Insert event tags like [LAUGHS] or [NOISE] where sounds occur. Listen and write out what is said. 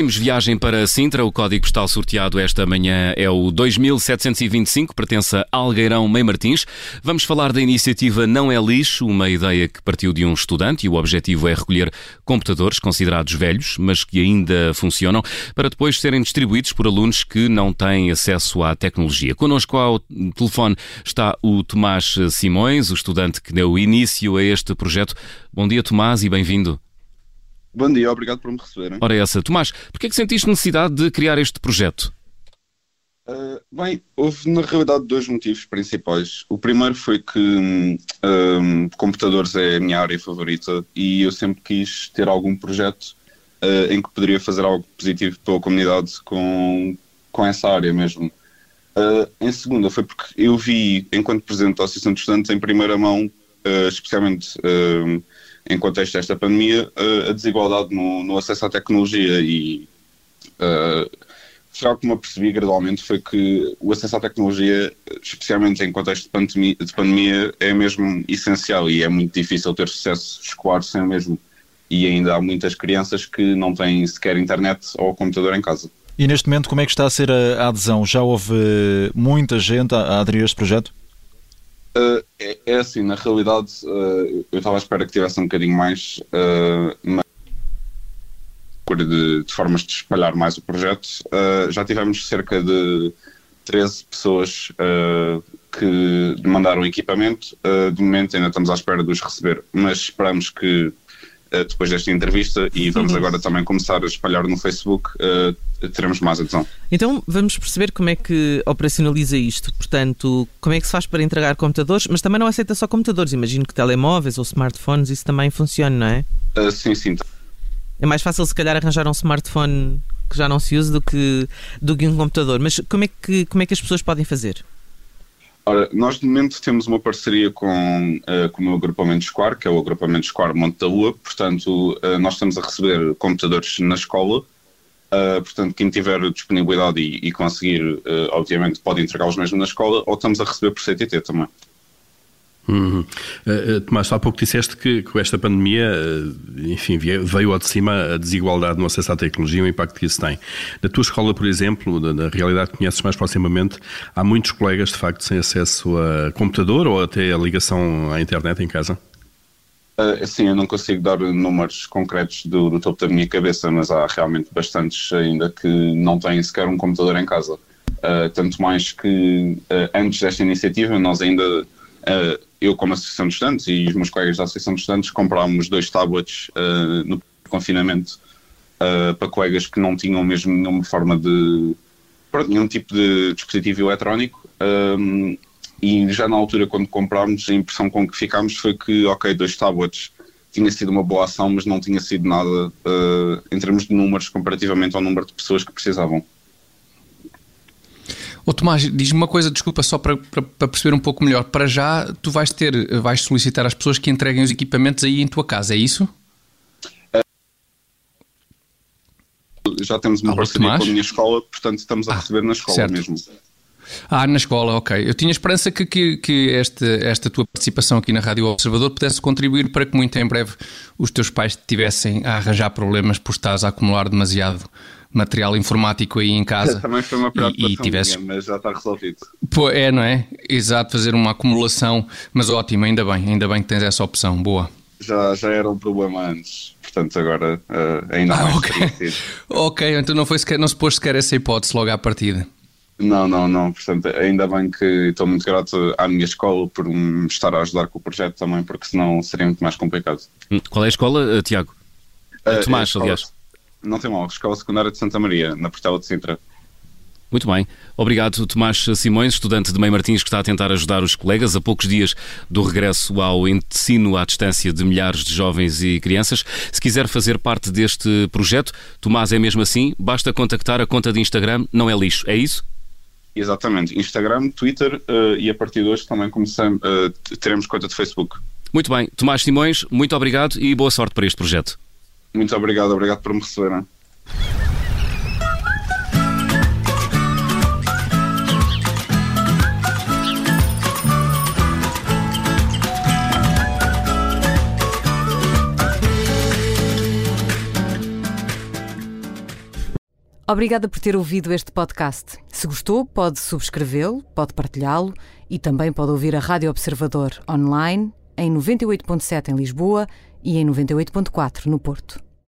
Seguimos viagem para Sintra. O código postal sorteado esta manhã é o 2725, pertence a Algueirão Mei Martins. Vamos falar da iniciativa Não é Lixo, uma ideia que partiu de um estudante e o objetivo é recolher computadores considerados velhos, mas que ainda funcionam, para depois serem distribuídos por alunos que não têm acesso à tecnologia. Connosco ao telefone está o Tomás Simões, o estudante que deu início a este projeto. Bom dia, Tomás, e bem-vindo. Bom dia, obrigado por me receberem. Ora, essa. Tomás, porquê é que sentiste necessidade de criar este projeto? Uh, bem, houve na realidade dois motivos principais. O primeiro foi que um, hum, computadores é a minha área favorita e eu sempre quis ter algum projeto uh, em que poderia fazer algo positivo pela comunidade com, com essa área mesmo. Uh, em segunda, foi porque eu vi, enquanto presidente da Associação de Estudantes, em primeira mão, especialmente hum, em contexto desta pandemia, a desigualdade no, no, acesso à tecnologia e uh, algo que me apercebi gradualmente foi que o acesso à tecnologia, especialmente em contexto de pandemia, de pandemia, é mesmo essencial e é muito difícil ter sucesso escolar sem o mesmo. E ainda há muitas crianças que não têm sequer internet ou computador em casa. E neste momento, como é que está a ser a adesão? Já houve muita gente a aderir a este projeto? Uh, é, é, assim, na realidade, uh, eu estava à espera que tivesse um bocadinho mais, uh, mas de, de, formas de espalhar mais o projeto. já tivemos cerca de 13 pessoas que mandaram equipamento. de momento ainda estamos à espera de os receber, mas esperamos que uh, depois desta entrevista e vamos uhum. agora também começar a espalhar no Facebook, uh, teremos mais adesão. Então vamos perceber como é que operacionaliza isto. Portanto, como é que se faz para entregar computadores, mas também não aceita só computadores. Imagino que telemóveis ou smartphones, isso também funciona, não é? Uh, sim, sim. É mais fácil se calhar arranjar um smartphone que já não se use do que, do que um computador. Mas como é que, como é que as pessoas podem fazer? Ora, nós de momento temos uma parceria com, uh, com o meu agrupamento escolar, que é o agrupamento escolar Monte da Lua, portanto uh, nós estamos a receber computadores na escola, uh, portanto quem tiver disponibilidade e, e conseguir, obviamente pode entregá-los mesmo na escola, ou estamos a receber por CTT também. Uhum. Uh, Tomás, há pouco disseste que com esta pandemia, uh, enfim, veio ao de cima a desigualdade no acesso à tecnologia e o impacto que isso tem. Na tua escola, por exemplo, na, realidade que conheces mais proximamente, há muitos colegas, de facto, sem acesso a computador ou até a ligação à internet em casa? Uh, sim, eu não consigo dar números concretos do, do, topo da minha cabeça, mas há realmente bastantes ainda que não têm sequer um computador em casa. Uh, tanto mais que uh, antes desta iniciativa nós ainda eu como Associação de Estudantes e os meus colegas da Associação de Estudantes comprámos dois tablets uh, no confinamento uh, para colegas que não tinham mesmo nenhuma forma de pronto, nenhum tipo de dispositivo eletrónico um, e já na altura quando comprámos a impressão com que ficámos foi que ok, dois tablets tinha sido uma boa ação mas não tinha sido nada uh, em termos de números comparativamente ao número de pessoas que precisavam. Ô Tomás, diz-me uma coisa, desculpa, só para, para, para, perceber um pouco melhor. Para já, tu vais ter, vais solicitar às pessoas que entreguem os equipamentos aí em tua casa, é isso? Já temos uma Alô, parceria Tomás? com a minha escola, portanto estamos a ah, receber na escola certo. mesmo. Ah, na escola, ok. Eu tinha esperança que, que, que esta, esta tua participação aqui na Rádio Observador pudesse contribuir para que muito em breve os teus pais tivessem a arranjar problemas por estares a acumular demasiado material informático aí em casa. [LAUGHS] Também foi uma preocupação e, e tivesse... minha, mas já está resolvido. Pô, é, não é? Exato, fazer uma acumulação, mas ótimo, ainda bem, ainda bem que tens essa opção, boa. Já, já era um problema antes, portanto agora uh, ainda ah, mais ok. [LAUGHS] ok, então não, foi sequer, não se pôs sequer essa hipótese logo à partida. Não, não, não. Portanto, ainda bem que estou muito grato à minha escola por me estar a ajudar com o projeto também, porque senão seria muito mais complicado. Hum, qual é a escola, eh, Tiago? Uh, Tomás, é aliás não tem mal, Escola Secundária de Santa Maria, na Portela de Sintra. Muito bem. Obrigado, Tomás Simões, estudante de Meio Martins, que está a tentar ajudar os colegas a poucos dias do regresso ao ensino à distância de milhares de jovens e crianças. Se quiser fazer parte deste projeto, Tomás é mesmo assim, basta contactar a conta de Instagram, não é lixo, é isso? Exatamente. Instagram, Twitter uh, e a partir de hoje também começamos, uh, teremos conta de Facebook. Muito bem. Tomás Simões, muito obrigado e boa sorte para este projeto. Muito obrigado, obrigado por me receberem. Obrigada por ter ouvido este podcast. Se gostou, pode subscrevê-lo, pode partilhá-lo e também pode ouvir a Rádio Observador online em 98.7 em Lisboa e em 98.4 no Porto.